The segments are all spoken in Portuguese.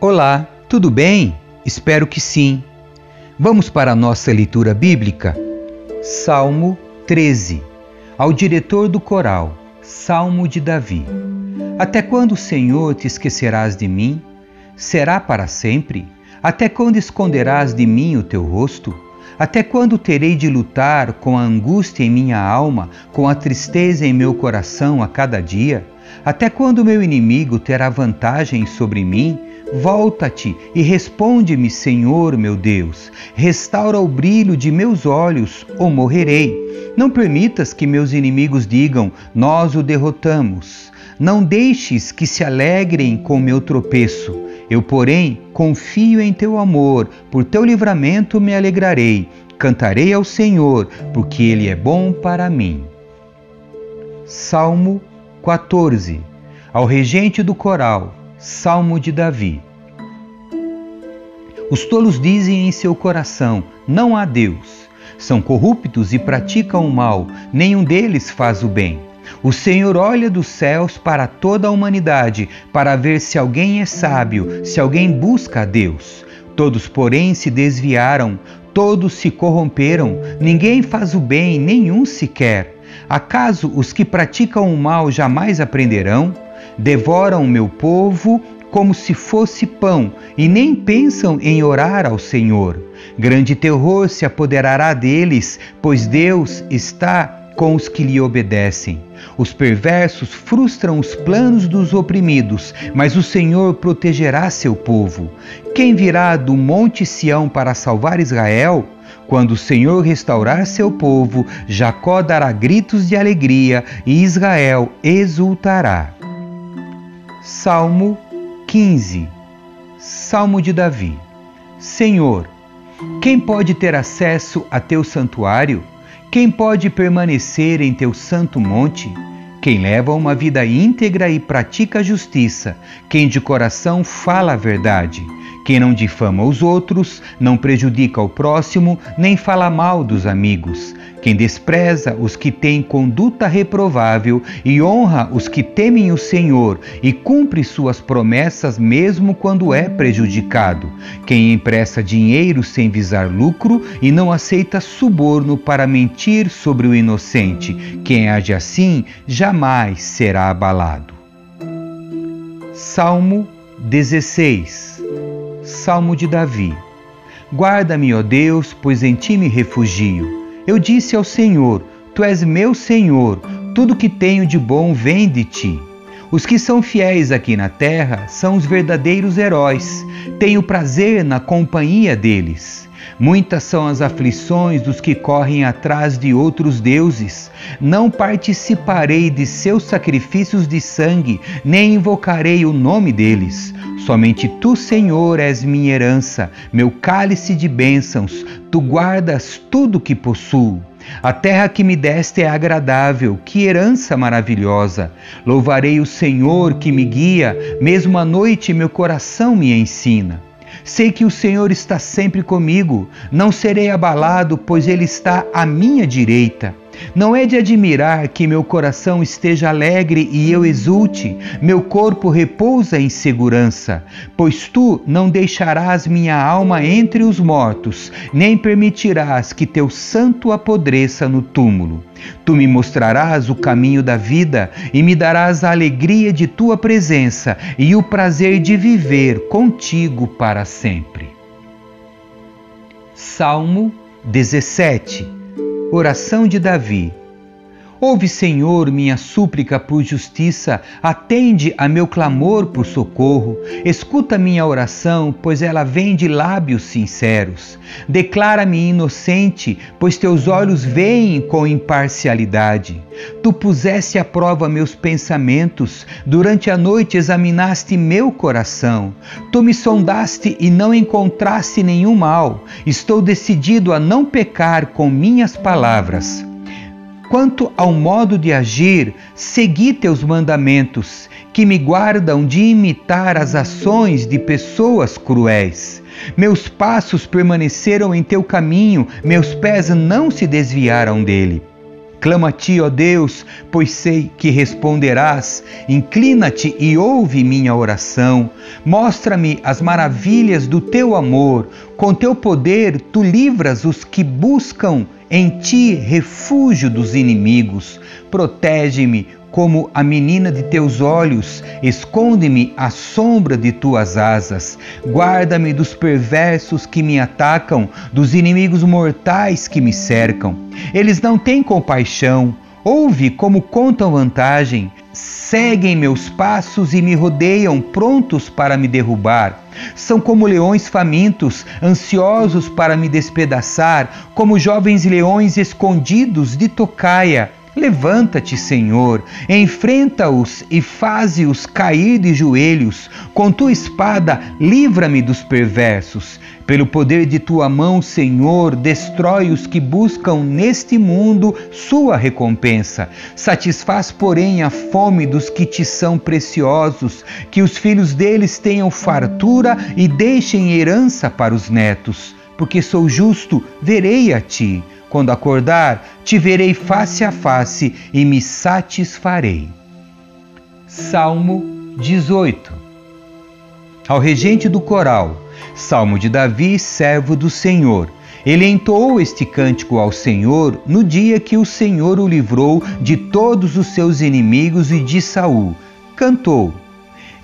Olá, tudo bem? Espero que sim. Vamos para a nossa leitura bíblica? Salmo 13. Ao diretor do coral, Salmo de Davi. Até quando, Senhor, te esquecerás de mim? Será para sempre? Até quando esconderás de mim o teu rosto? Até quando terei de lutar com a angústia em minha alma, com a tristeza em meu coração a cada dia? Até quando meu inimigo terá vantagem sobre mim? Volta-te e responde-me, Senhor meu Deus. Restaura o brilho de meus olhos, ou morrerei. Não permitas que meus inimigos digam: Nós o derrotamos. Não deixes que se alegrem com meu tropeço. Eu, porém, confio em teu amor, por teu livramento me alegrarei. Cantarei ao Senhor, porque ele é bom para mim. Salmo 14 Ao regente do coral Salmo de Davi. Os tolos dizem em seu coração: Não há Deus. São corruptos e praticam o mal, nenhum deles faz o bem. O Senhor olha dos céus para toda a humanidade, para ver se alguém é sábio, se alguém busca a Deus. Todos, porém, se desviaram, todos se corromperam, ninguém faz o bem, nenhum sequer. Acaso os que praticam o mal jamais aprenderão? devoram o meu povo como se fosse pão e nem pensam em orar ao Senhor. Grande terror se apoderará deles, pois Deus está com os que lhe obedecem. Os perversos frustram os planos dos oprimidos, mas o Senhor protegerá seu povo. Quem virá do monte Sião para salvar Israel? Quando o Senhor restaurar seu povo, Jacó dará gritos de alegria e Israel exultará. Salmo 15 Salmo de Davi Senhor, quem pode ter acesso a teu santuário? Quem pode permanecer em teu santo monte? Quem leva uma vida íntegra e pratica a justiça, quem de coração fala a verdade, quem não difama os outros, não prejudica o próximo, nem fala mal dos amigos, quem despreza os que têm conduta reprovável e honra os que temem o Senhor e cumpre suas promessas mesmo quando é prejudicado. Quem empresta dinheiro sem visar lucro e não aceita suborno para mentir sobre o inocente. Quem age assim jamais será abalado. Salmo 16 Salmo de Davi Guarda-me, ó Deus, pois em ti me refugio. Eu disse ao Senhor: Tu és meu Senhor, tudo que tenho de bom vem de ti. Os que são fiéis aqui na terra são os verdadeiros heróis. Tenho prazer na companhia deles. Muitas são as aflições dos que correm atrás de outros deuses. Não participarei de seus sacrifícios de sangue, nem invocarei o nome deles. Somente tu, Senhor, és minha herança, meu cálice de bênçãos, tu guardas tudo que possuo. A terra que me deste é agradável, que herança maravilhosa. Louvarei o Senhor que me guia, mesmo à noite meu coração me ensina. Sei que o Senhor está sempre comigo, não serei abalado, pois Ele está à minha direita. Não é de admirar que meu coração esteja alegre e eu exulte, meu corpo repousa em segurança, pois tu não deixarás minha alma entre os mortos, nem permitirás que teu santo apodreça no túmulo. Tu me mostrarás o caminho da vida e me darás a alegria de tua presença e o prazer de viver contigo para sempre. Salmo 17 Oração de Davi. Ouve, Senhor, minha súplica por justiça, atende a meu clamor por socorro, escuta minha oração, pois ela vem de lábios sinceros. Declara-me inocente, pois teus olhos veem com imparcialidade. Tu puseste à prova meus pensamentos, durante a noite examinaste meu coração. Tu me sondaste e não encontraste nenhum mal. Estou decidido a não pecar com minhas palavras. Quanto ao modo de agir, segui teus mandamentos, que me guardam de imitar as ações de pessoas cruéis. Meus passos permaneceram em teu caminho, meus pés não se desviaram dele. Clamo a ti, ó Deus, pois sei que responderás. Inclina-te e ouve minha oração. Mostra-me as maravilhas do teu amor. Com teu poder, tu livras os que buscam em ti refúgio dos inimigos. Protege-me como a menina de teus olhos, esconde-me à sombra de tuas asas, guarda-me dos perversos que me atacam, dos inimigos mortais que me cercam. Eles não têm compaixão, ouve como contam vantagem, seguem meus passos e me rodeiam, prontos para me derrubar. São como leões famintos, ansiosos para me despedaçar, como jovens leões escondidos de tocaia. Levanta-te, Senhor, enfrenta-os e faze-os cair de joelhos. Com tua espada, livra-me dos perversos. Pelo poder de tua mão, Senhor, destrói os que buscam neste mundo sua recompensa. Satisfaz, porém, a fome dos que te são preciosos, que os filhos deles tenham fartura e deixem herança para os netos. Porque sou justo, verei a ti quando acordar, te verei face a face e me satisfarei. Salmo 18 Ao regente do coral, Salmo de Davi, servo do Senhor. Ele entoou este cântico ao Senhor no dia que o Senhor o livrou de todos os seus inimigos e de Saul. Cantou: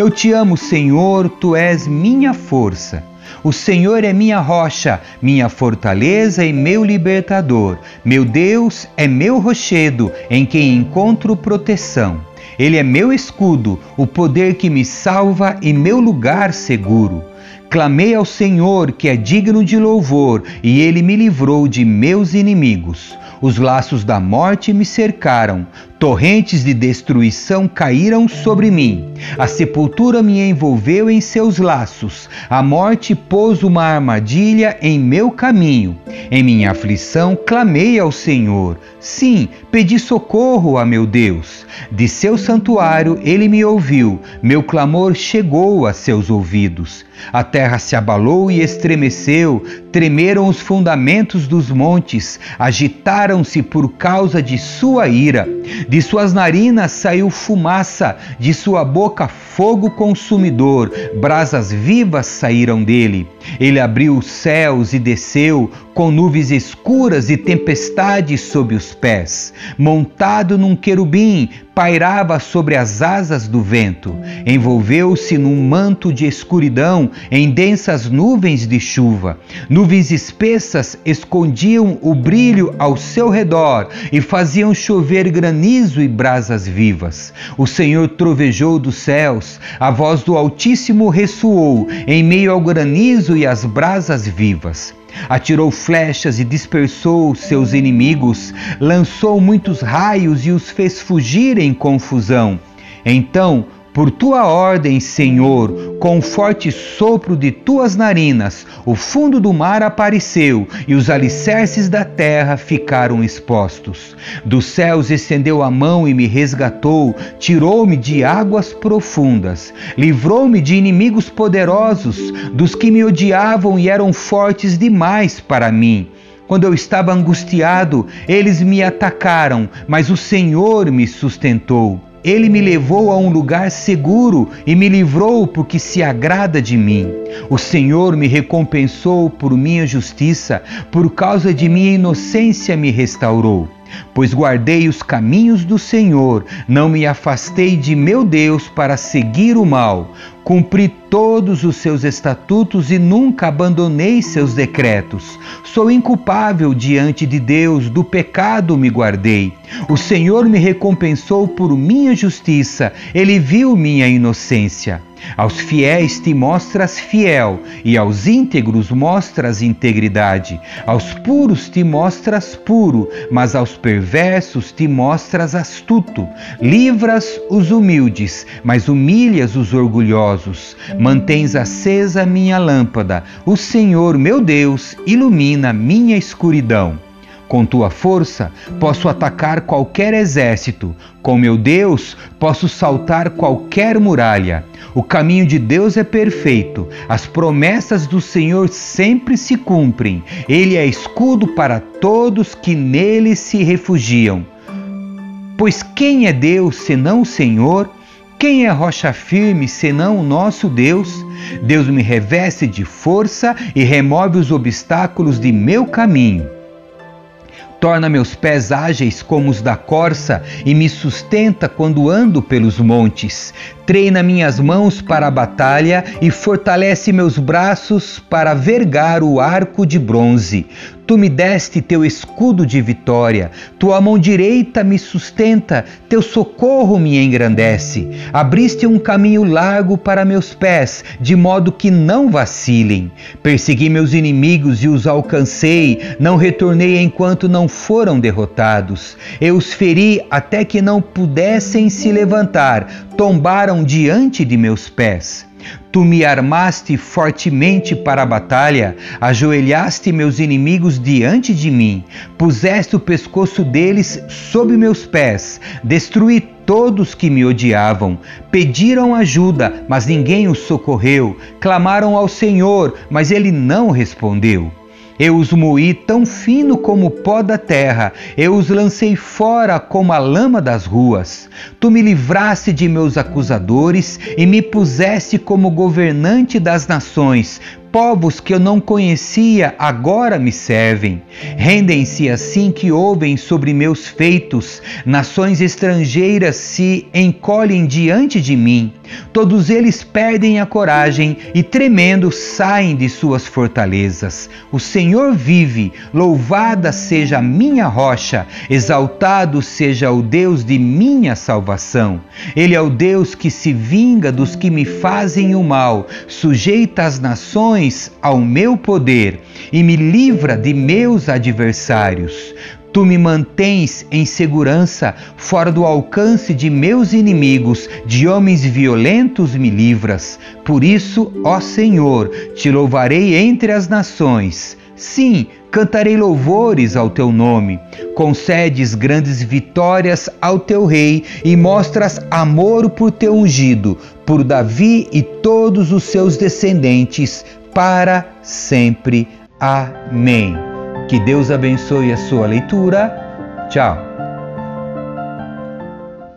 Eu te amo, Senhor, tu és minha força. O Senhor é minha rocha, minha fortaleza e meu libertador. Meu Deus é meu rochedo, em quem encontro proteção. Ele é meu escudo, o poder que me salva e meu lugar seguro. Clamei ao Senhor, que é digno de louvor, e ele me livrou de meus inimigos. Os laços da morte me cercaram, torrentes de destruição caíram sobre mim. A sepultura me envolveu em seus laços, a morte pôs uma armadilha em meu caminho. Em minha aflição clamei ao Senhor. Sim, pedi socorro a meu Deus. De seu santuário ele me ouviu, meu clamor chegou a seus ouvidos. A terra se abalou e estremeceu, tremeram os fundamentos dos montes, agitaram-se por causa de sua ira. De suas narinas saiu fumaça, de sua boca fogo consumidor, brasas vivas saíram dele. Ele abriu os céus e desceu, com nuvens escuras e tempestade sob os pés. Montado num querubim, pairava sobre as asas do vento. Envolveu-se num manto de escuridão, em densas nuvens de chuva. Nuvens espessas escondiam o brilho ao seu redor e faziam chover granizo e brasas vivas. O Senhor trovejou dos céus, a voz do Altíssimo ressoou em meio ao granizo e às brasas vivas. Atirou flechas e dispersou seus inimigos, lançou muitos raios e os fez fugir em confusão. Então por tua ordem, Senhor, com o forte sopro de tuas narinas, o fundo do mar apareceu e os alicerces da terra ficaram expostos. Dos céus estendeu a mão e me resgatou, tirou-me de águas profundas, livrou-me de inimigos poderosos, dos que me odiavam e eram fortes demais para mim. Quando eu estava angustiado, eles me atacaram, mas o Senhor me sustentou. Ele me levou a um lugar seguro e me livrou porque se agrada de mim. O Senhor me recompensou por minha justiça, por causa de minha inocência me restaurou. Pois guardei os caminhos do Senhor, não me afastei de meu Deus para seguir o mal. Cumpri todos os seus estatutos e nunca abandonei seus decretos. Sou inculpável diante de Deus, do pecado me guardei. O Senhor me recompensou por minha justiça, ele viu minha inocência. Aos fiéis te mostras fiel, e aos íntegros mostras integridade. Aos puros te mostras puro, mas aos perversos te mostras astuto. Livras os humildes, mas humilhas os orgulhosos. Mantens acesa minha lâmpada. O Senhor, meu Deus, ilumina minha escuridão. Com tua força, posso atacar qualquer exército. Com meu Deus, posso saltar qualquer muralha. O caminho de Deus é perfeito. As promessas do Senhor sempre se cumprem. Ele é escudo para todos que nele se refugiam. Pois quem é Deus senão o Senhor? Quem é rocha firme senão o nosso Deus? Deus me reveste de força e remove os obstáculos de meu caminho. Torna meus pés ágeis como os da corça e me sustenta quando ando pelos montes. Treina minhas mãos para a batalha e fortalece meus braços para vergar o arco de bronze. Tu me deste teu escudo de vitória, tua mão direita me sustenta, teu socorro me engrandece. Abriste um caminho largo para meus pés, de modo que não vacilem. Persegui meus inimigos e os alcancei, não retornei enquanto não foram derrotados. Eu os feri até que não pudessem se levantar, tombaram diante de meus pés. Tu me armaste fortemente para a batalha, ajoelhaste meus inimigos diante de mim, puseste o pescoço deles sob meus pés, destruí todos que me odiavam. Pediram ajuda, mas ninguém os socorreu, clamaram ao Senhor, mas ele não respondeu. Eu os moí tão fino como o pó da terra, eu os lancei fora como a lama das ruas. Tu me livraste de meus acusadores e me puseste como governante das nações. Povos que eu não conhecia agora me servem. Rendem-se assim que ouvem sobre meus feitos. Nações estrangeiras se encolhem diante de mim. Todos eles perdem a coragem e, tremendo, saem de suas fortalezas. O Senhor vive, louvada seja a minha rocha, exaltado seja o Deus de minha salvação. Ele é o Deus que se vinga dos que me fazem o mal, sujeita as nações ao meu poder e me livra de meus adversários. Tu me mantens em segurança, fora do alcance de meus inimigos, de homens violentos me livras. Por isso, ó Senhor, te louvarei entre as nações. Sim, cantarei louvores ao teu nome. Concedes grandes vitórias ao teu rei e mostras amor por teu ungido, por Davi e todos os seus descendentes, para sempre. Amém. Que Deus abençoe a sua leitura. Tchau.